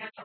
get some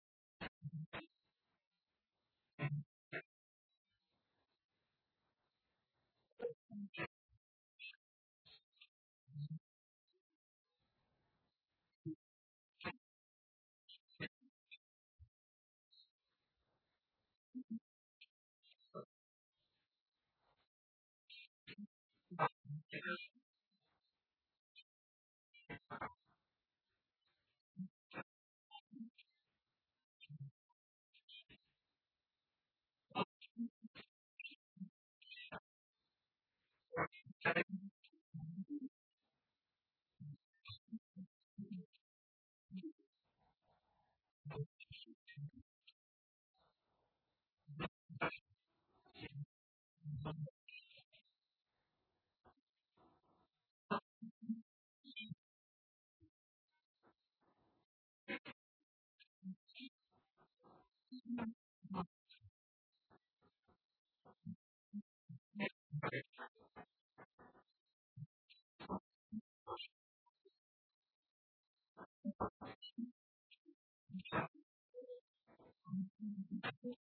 no